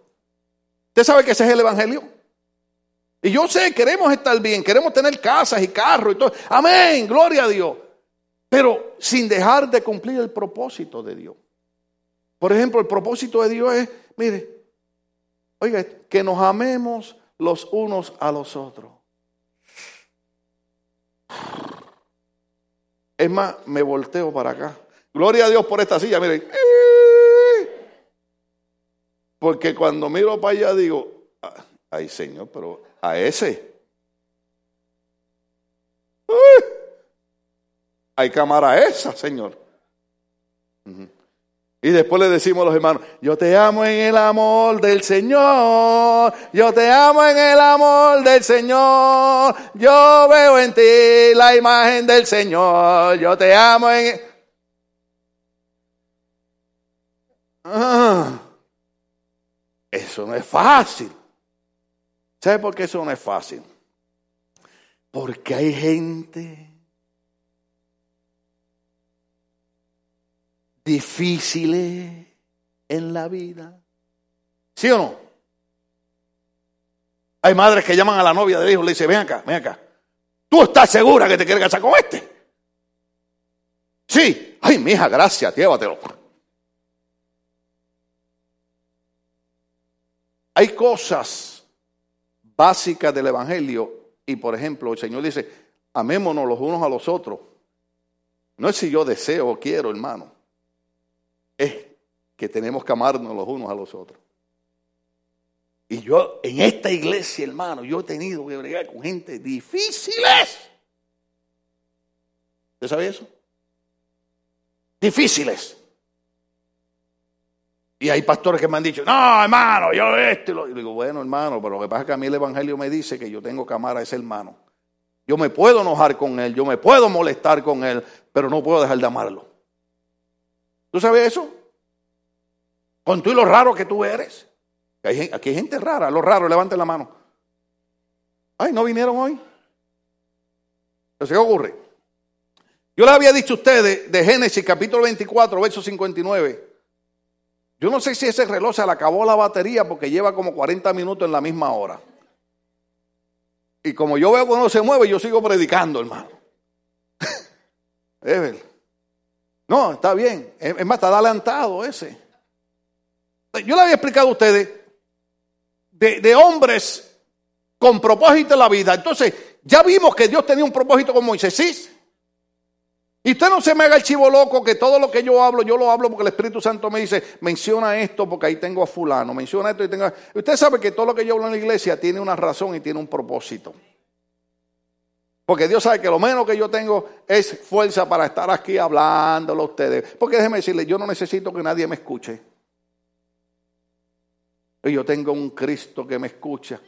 ¿Usted sabe que ese es el Evangelio? Y yo sé, queremos estar bien, queremos tener casas y carros y todo. Amén, gloria a Dios. Pero sin dejar de cumplir el propósito de Dios. Por ejemplo, el propósito de Dios es, mire, oiga, que nos amemos los unos a los otros. Es más, me volteo para acá. Gloria a Dios por esta silla, miren. Porque cuando miro para allá digo, ay Señor, pero a ese. hay cámara esa, Señor. Y después le decimos a los hermanos, yo te amo en el amor del Señor, yo te amo en el amor del Señor, yo veo en ti la imagen del Señor, yo te amo en... Ah, eso no es fácil. ¿Sabe por qué eso no es fácil? Porque hay gente difíciles en la vida. ¿Sí o no? Hay madres que llaman a la novia del hijo y le dicen, ven acá, ven acá. ¿Tú estás segura que te quieres casar con este? Sí. Ay, mija, gracias, llévatelo. Hay cosas básicas del Evangelio y, por ejemplo, el Señor dice, amémonos los unos a los otros. No es si yo deseo o quiero, hermano es que tenemos que amarnos los unos a los otros. Y yo en esta iglesia, hermano, yo he tenido que bregar con gente difíciles. ¿Usted sabe eso? Difíciles. Y hay pastores que me han dicho, no, hermano, yo esto. Y, lo... digo, bueno, hermano, pero lo que pasa es que a mí el Evangelio me dice que yo tengo que amar a ese hermano. Yo me puedo enojar con él, yo me puedo molestar con él, pero no puedo dejar de amarlo. ¿Tú sabes eso? Con tú y lo raro que tú eres. Aquí hay gente rara, los raros, levanten la mano. Ay, ¿no vinieron hoy? ¿Qué ocurre? Yo les había dicho a ustedes de Génesis capítulo 24, verso 59. Yo no sé si ese reloj se le acabó la batería porque lleva como 40 minutos en la misma hora. Y como yo veo que se mueve, yo sigo predicando, hermano. *laughs* es no, está bien. Es más, está adelantado ese. Yo le había explicado a ustedes de, hombres con propósito en la vida. Entonces, ya vimos que Dios tenía un propósito con Moisés. ¿sí? Y usted no se me haga el chivo loco que todo lo que yo hablo, yo lo hablo porque el Espíritu Santo me dice, menciona esto porque ahí tengo a fulano, menciona esto y tengo... Usted sabe que todo lo que yo hablo en la iglesia tiene una razón y tiene un propósito. Porque Dios sabe que lo menos que yo tengo es fuerza para estar aquí hablándolo a ustedes. Porque déjeme decirle, yo no necesito que nadie me escuche. Yo tengo un Cristo que me escucha.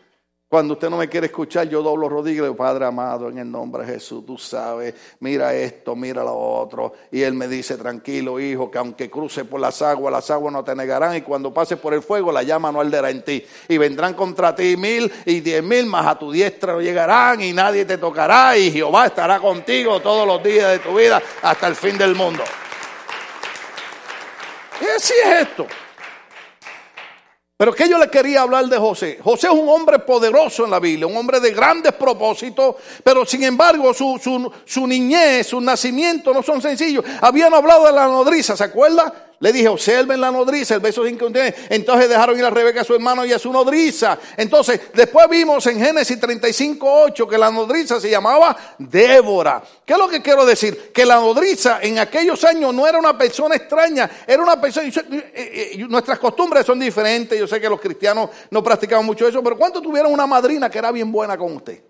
Cuando usted no me quiere escuchar, yo doblo rodillas y digo, Padre amado, en el nombre de Jesús, tú sabes, mira esto, mira lo otro. Y él me dice, tranquilo, hijo, que aunque cruce por las aguas, las aguas no te negarán. Y cuando pase por el fuego, la llama no arderá en ti. Y vendrán contra ti mil y diez mil, más a tu diestra no llegarán y nadie te tocará. Y Jehová estará contigo todos los días de tu vida hasta el fin del mundo. Y así es esto. Pero que yo le quería hablar de José. José es un hombre poderoso en la Biblia, un hombre de grandes propósitos, pero sin embargo su, su, su niñez, su nacimiento no son sencillos. Habían hablado de la nodriza, ¿se acuerda? Le dije, observen la nodriza, el verso 5. Entonces dejaron ir a Rebeca a su hermano y a su nodriza. Entonces, después vimos en Génesis 35, 8 que la nodriza se llamaba Débora. ¿Qué es lo que quiero decir? Que la nodriza en aquellos años no era una persona extraña, era una persona. Eh, eh, nuestras costumbres son diferentes. Yo sé que los cristianos no practicaban mucho eso, pero ¿cuánto tuvieron una madrina que era bien buena con usted?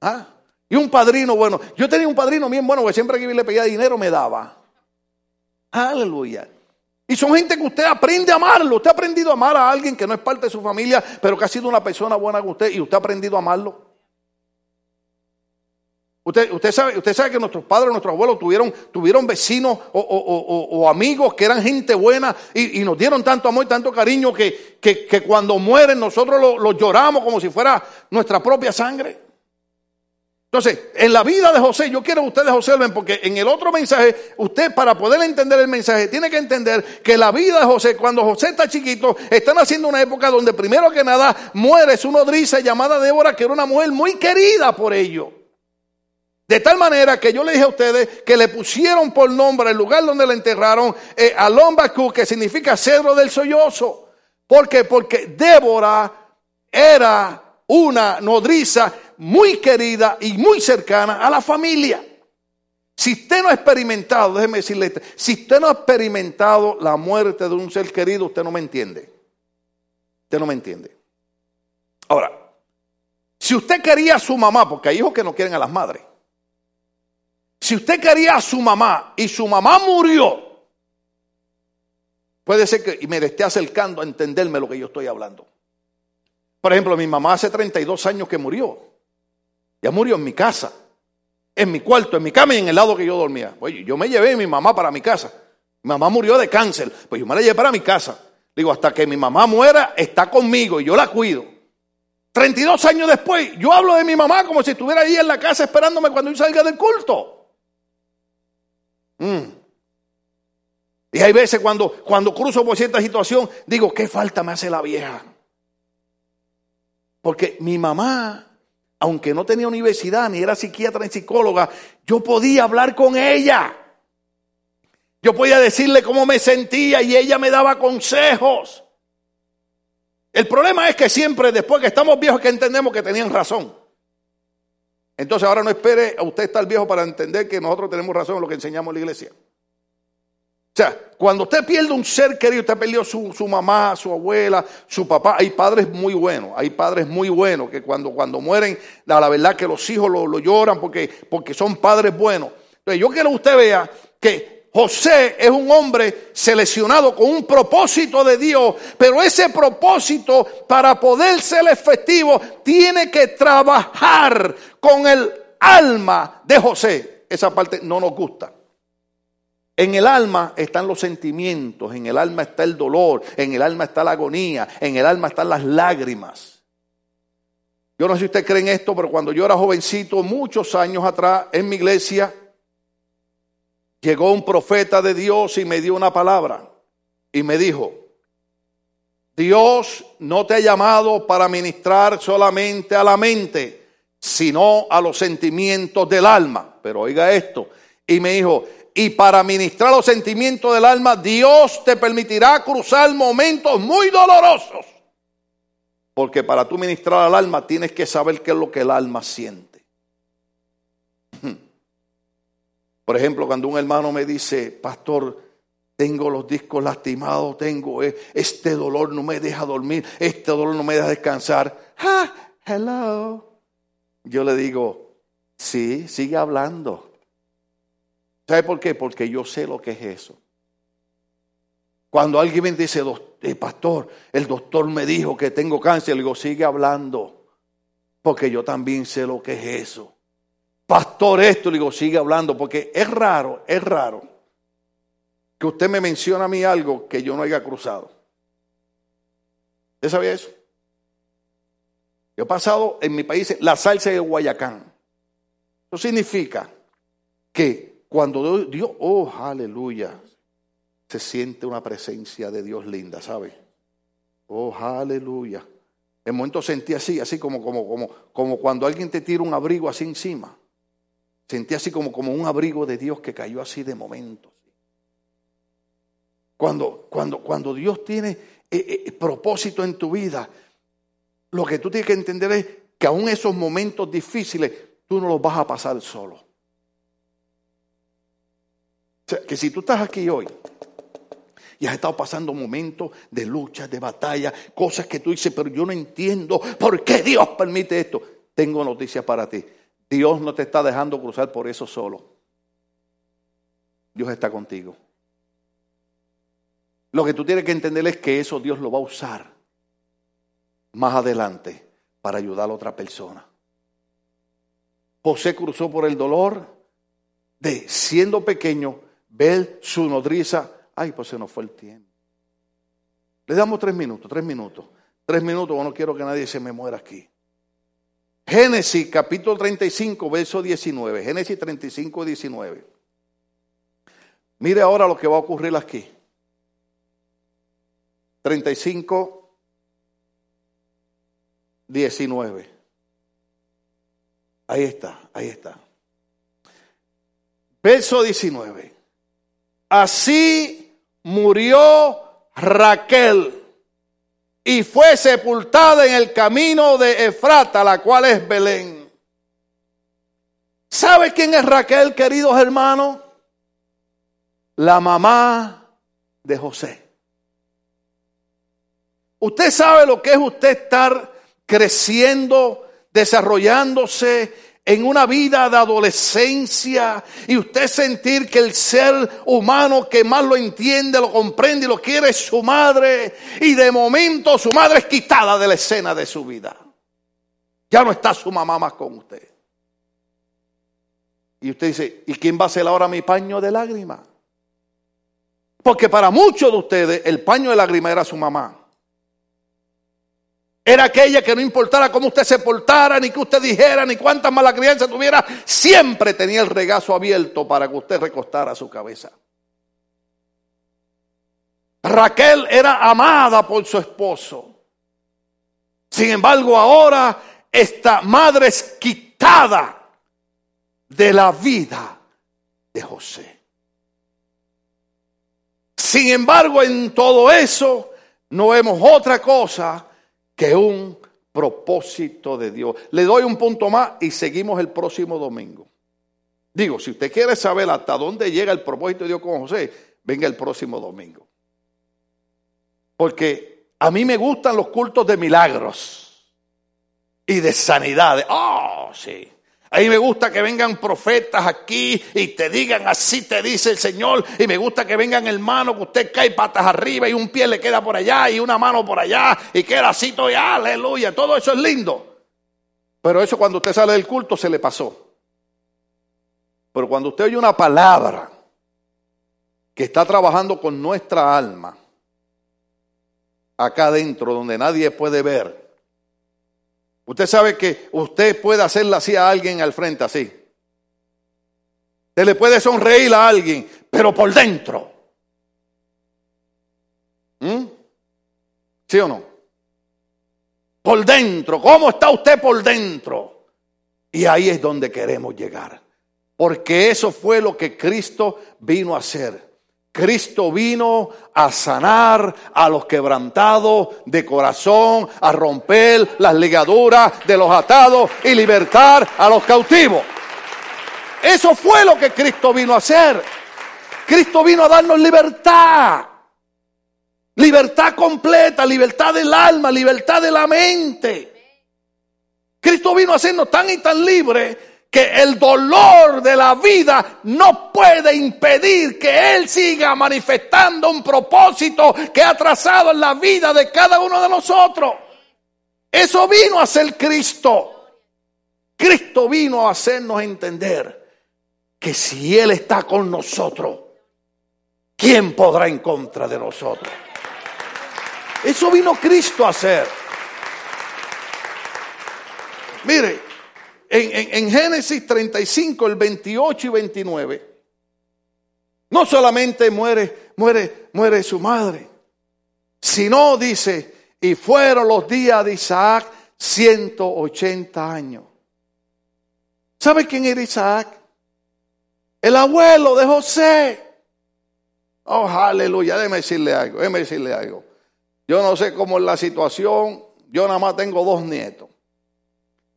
¿Ah? Y un padrino bueno. Yo tenía un padrino bien bueno que siempre que le pedía dinero me daba. Aleluya. Y son gente que usted aprende a amarlo. Usted ha aprendido a amar a alguien que no es parte de su familia, pero que ha sido una persona buena con usted y usted ha aprendido a amarlo. Usted, usted, sabe, usted sabe que nuestros padres, nuestros abuelos tuvieron, tuvieron vecinos o, amigos que eran gente buena y, nos dieron tanto amor y tanto cariño que, que, cuando mueren nosotros los lo lloramos como si fuera nuestra propia sangre. Entonces, en la vida de José, yo quiero que ustedes observen, porque en el otro mensaje, usted para poder entender el mensaje, tiene que entender que la vida de José, cuando José está chiquito, están haciendo una época donde primero que nada muere su nodriza llamada Débora, que era una mujer muy querida por ellos. De tal manera que yo le dije a ustedes que le pusieron por nombre el lugar donde le enterraron eh, a que significa cedro del sollozo. ¿Por qué? Porque Débora era una nodriza muy querida y muy cercana a la familia. Si usted no ha experimentado, déjeme decirle, si usted no ha experimentado la muerte de un ser querido, usted no me entiende. Usted no me entiende. Ahora, si usted quería a su mamá, porque hay hijos que no quieren a las madres. Si usted quería a su mamá y su mamá murió, puede ser que me esté acercando a entenderme lo que yo estoy hablando. Por ejemplo, mi mamá hace 32 años que murió. Ya murió en mi casa, en mi cuarto, en mi cama y en el lado que yo dormía. Oye, yo me llevé a mi mamá para mi casa. Mi mamá murió de cáncer, pues yo me la llevé para mi casa. Digo, hasta que mi mamá muera, está conmigo y yo la cuido. 32 años después, yo hablo de mi mamá como si estuviera ahí en la casa esperándome cuando yo salga del culto. Mm. Y hay veces cuando, cuando cruzo por cierta situación, digo, ¿qué falta me hace la vieja? Porque mi mamá, aunque no tenía universidad, ni era psiquiatra ni psicóloga, yo podía hablar con ella. Yo podía decirle cómo me sentía y ella me daba consejos. El problema es que siempre después que estamos viejos que entendemos que tenían razón. Entonces ahora no espere a usted estar viejo para entender que nosotros tenemos razón en lo que enseñamos en la iglesia. O sea, cuando usted pierde un ser querido, usted perdió su, su mamá, su abuela, su papá, hay padres muy buenos, hay padres muy buenos que cuando, cuando mueren, la, verdad que los hijos lo, lloran porque, porque son padres buenos. Entonces yo quiero que usted vea que José es un hombre seleccionado con un propósito de Dios, pero ese propósito para poder ser efectivo tiene que trabajar con el alma de José. Esa parte no nos gusta. En el alma están los sentimientos, en el alma está el dolor, en el alma está la agonía, en el alma están las lágrimas. Yo no sé si usted cree en esto, pero cuando yo era jovencito, muchos años atrás, en mi iglesia, llegó un profeta de Dios y me dio una palabra y me dijo, Dios no te ha llamado para ministrar solamente a la mente, sino a los sentimientos del alma. Pero oiga esto, y me dijo, y para ministrar los sentimientos del alma, Dios te permitirá cruzar momentos muy dolorosos. Porque para tú ministrar al alma tienes que saber qué es lo que el alma siente. Por ejemplo, cuando un hermano me dice, pastor, tengo los discos lastimados, tengo e-, este dolor, no me deja dormir, este dolor no me deja descansar. Ah, hello. Yo le digo, sí, sigue hablando. ¿Sabe por qué? Porque yo sé lo que es eso. Cuando alguien me dice, eh, pastor, el doctor me dijo que tengo cáncer, le digo, sigue hablando, porque yo también sé lo que es eso. Pastor, esto, le digo, sigue hablando, porque es raro, es raro que usted me mencione a mí algo que yo no haya cruzado. ¿Usted sabía eso? Yo he pasado en mi país la salsa de Guayacán. Eso significa que cuando Dios, oh, aleluya, se siente una presencia de Dios linda, ¿sabe? Oh, aleluya. En momento sentí así, así como, como, como, como cuando alguien te tira un abrigo así encima. Sentí así como, como un abrigo de Dios que cayó así de momento. Cuando, cuando, cuando Dios tiene eh, eh, propósito en tu vida, lo que tú tienes que entender es que aún esos momentos difíciles tú no los vas a pasar solo. O sea, que si tú estás aquí hoy y has estado pasando momentos de lucha, de batalla, cosas que tú dices, pero yo no entiendo por qué Dios permite esto. Tengo noticias para ti. Dios no te está dejando cruzar por eso solo. Dios está contigo. Lo que tú tienes que entender es que eso Dios lo va a usar más adelante para ayudar a otra persona. José cruzó por el dolor de siendo pequeño ver su nodriza. Ay, pues se nos fue el tiempo. Le damos tres minutos, tres minutos. Tres minutos, no quiero que nadie se me muera aquí. Génesis capítulo 35, verso 19. Génesis 35, 19. Mire ahora lo que va a ocurrir aquí. 35, 19. Ahí está, ahí está. Verso 19. Así murió Raquel y fue sepultada en el camino de Efrata, la cual es Belén. ¿Sabe quién es Raquel, queridos hermanos? La mamá de José. Usted sabe lo que es usted estar creciendo, desarrollándose en una vida de adolescencia y usted sentir que el ser humano que más lo entiende, lo comprende y lo quiere es su madre y de momento su madre es quitada de la escena de su vida. Ya no está su mamá más con usted. Y usted dice, ¿y quién va a ser ahora mi paño de lágrimas? Porque para muchos de ustedes el paño de lágrimas era su mamá. Era aquella que no importara cómo usted se portara, ni que usted dijera, ni cuántas malas crianzas tuviera, siempre tenía el regazo abierto para que usted recostara su cabeza. Raquel era amada por su esposo. Sin embargo, ahora esta madre es quitada de la vida de José. Sin embargo, en todo eso no vemos otra cosa que un propósito de Dios. Le doy un punto más y seguimos el próximo domingo. Digo, si usted quiere saber hasta dónde llega el propósito de Dios con José, venga el próximo domingo. Porque a mí me gustan los cultos de milagros y de sanidades. Oh, sí. A mí me gusta que vengan profetas aquí y te digan así te dice el Señor. Y me gusta que vengan hermanos que usted cae patas arriba y un pie le queda por allá y una mano por allá y queda así todo aleluya. Todo eso es lindo. Pero eso cuando usted sale del culto se le pasó. Pero cuando usted oye una palabra que está trabajando con nuestra alma, acá adentro donde nadie puede ver, Usted sabe que usted puede hacerle así a alguien al frente, así. Usted le puede sonreír a alguien, pero por dentro. ¿Mm? ¿Sí o no? Por dentro. ¿Cómo está usted por dentro? Y ahí es donde queremos llegar. Porque eso fue lo que Cristo vino a hacer. Cristo vino a sanar a los quebrantados de corazón, a romper las ligaduras de los atados y libertar a los cautivos. Eso fue lo que Cristo vino a hacer. Cristo vino a darnos libertad. Libertad completa, libertad del alma, libertad de la mente. Cristo vino a hacernos tan y tan libres que el dolor de la vida no puede impedir que Él siga manifestando un propósito que ha trazado en la vida de cada uno de nosotros. Eso vino a ser Cristo. Cristo vino a hacernos entender que si Él está con nosotros, ¿quién podrá en contra de nosotros? Eso vino Cristo a hacer. Mire, en, Génesis 35, el 28 y 29, no solamente muere, muere, muere su madre, sino dice, y fueron los días de Isaac 180 años. ¿Sabe quién era Isaac? El abuelo de José. Oh, aleluya, déjeme decirle algo, déjeme decirle algo. Yo no sé cómo es la situación, yo nada más tengo dos nietos.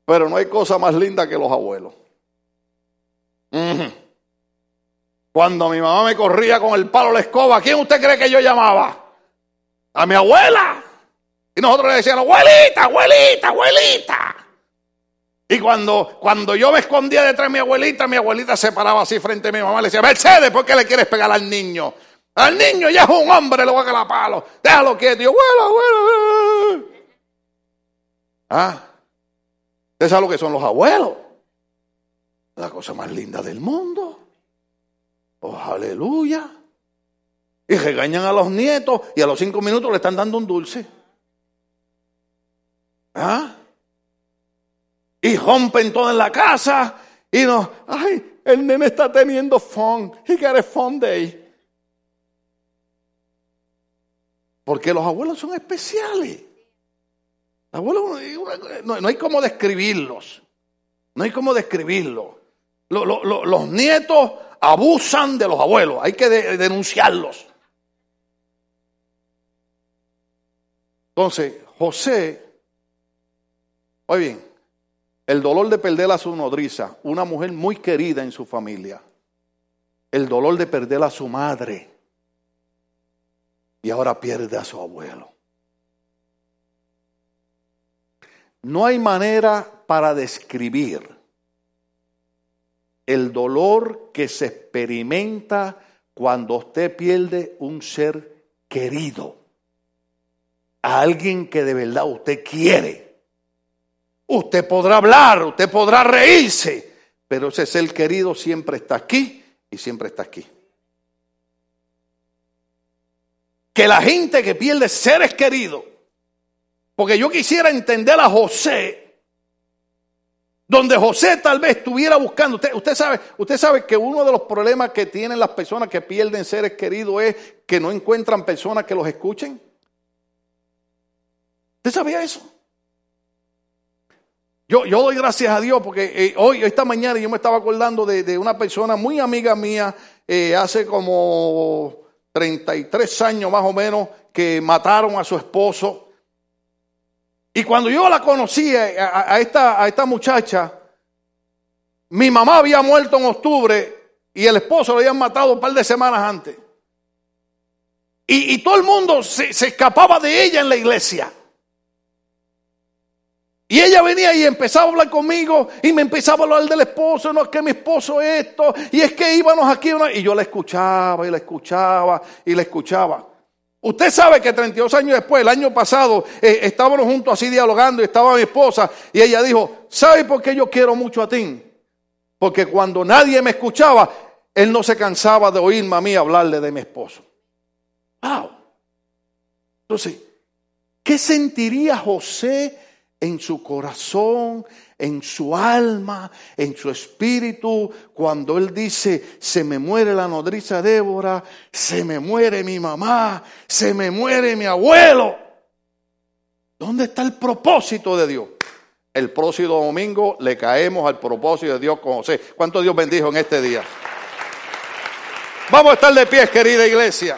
Pero no hay cosa más linda que los abuelos. Cuando mi mamá me corría con el palo la escoba, ¿a quién usted cree que yo llamaba? A mi abuela. Y nosotros le decíamos, abuelita, abuelita, abuelita. Y cuando, cuando yo me escondía detrás de mi abuelita, mi abuelita se paraba así frente a mi mamá y le decía, Mercedes, ¿por qué le quieres pegar al niño? Al niño ya es un hombre, le voy a calar palo. Déjalo quieto. Y yo, abuela, abuela. Ah, ¿Usted sabe lo que son los abuelos? La cosa más linda del mundo. Oh, aleluya. Y regañan a los nietos y a los cinco minutos le están dando un dulce. ¿Ah? y rompen todo en la casa y no, ay, el nene está teniendo fun, he got a fun day. Porque los abuelos son especiales. No, no hay cómo describirlos. No hay cómo describirlo. los nietos abusan de los abuelos, hay que denunciarlos. Entonces, José, oye bien, el dolor de perder a su nodriza, una mujer muy querida en su familia, el dolor de perder a su madre y ahora pierde a su abuelo. No hay manera para describir el dolor que se experimenta cuando usted pierde un ser querido, a alguien que de verdad usted quiere. Usted podrá hablar, usted podrá reírse, pero ese ser querido siempre está aquí y siempre está aquí. Que la gente que pierde seres queridos, porque yo quisiera entender a José, donde José tal vez estuviera buscando, usted, usted, sabe, usted sabe que uno de los problemas que tienen las personas que pierden seres queridos es que no encuentran personas que los escuchen. ¿Usted sabía eso? Yo, yo doy gracias a Dios porque eh, hoy, esta mañana, yo me estaba acordando de, una persona muy amiga mía, eh, hace como 33 años más o menos, que mataron a su esposo. Y cuando yo la conocí a, esta, a esta muchacha, mi mamá había muerto en octubre y el esposo lo habían matado un par de semanas antes. Y, todo el mundo se, se, escapaba de ella en la iglesia. Y ella venía y empezaba a hablar conmigo y me empezaba a hablar del esposo, no es que mi esposo es esto, y es que íbamos aquí, y yo la escuchaba y la escuchaba y la escuchaba. Usted sabe que 32 años después, el año pasado, eh, estábamos juntos así dialogando y estaba mi esposa y ella dijo, ¿sabe por qué yo quiero mucho a ti? Porque cuando nadie me escuchaba, él no se cansaba de oírme a mí hablarle de mi esposo. ¡Wow! Entonces, ¿qué sentiría José en su corazón, en su alma, en su espíritu, cuando él dice, se me muere la nodriza Débora, se me muere mi mamá, se me muere mi abuelo. ¿Dónde está el propósito de Dios? El próximo domingo le caemos al propósito de Dios con José. ¿Cuánto Dios bendijo en este día? Vamos a estar de pie, querida iglesia.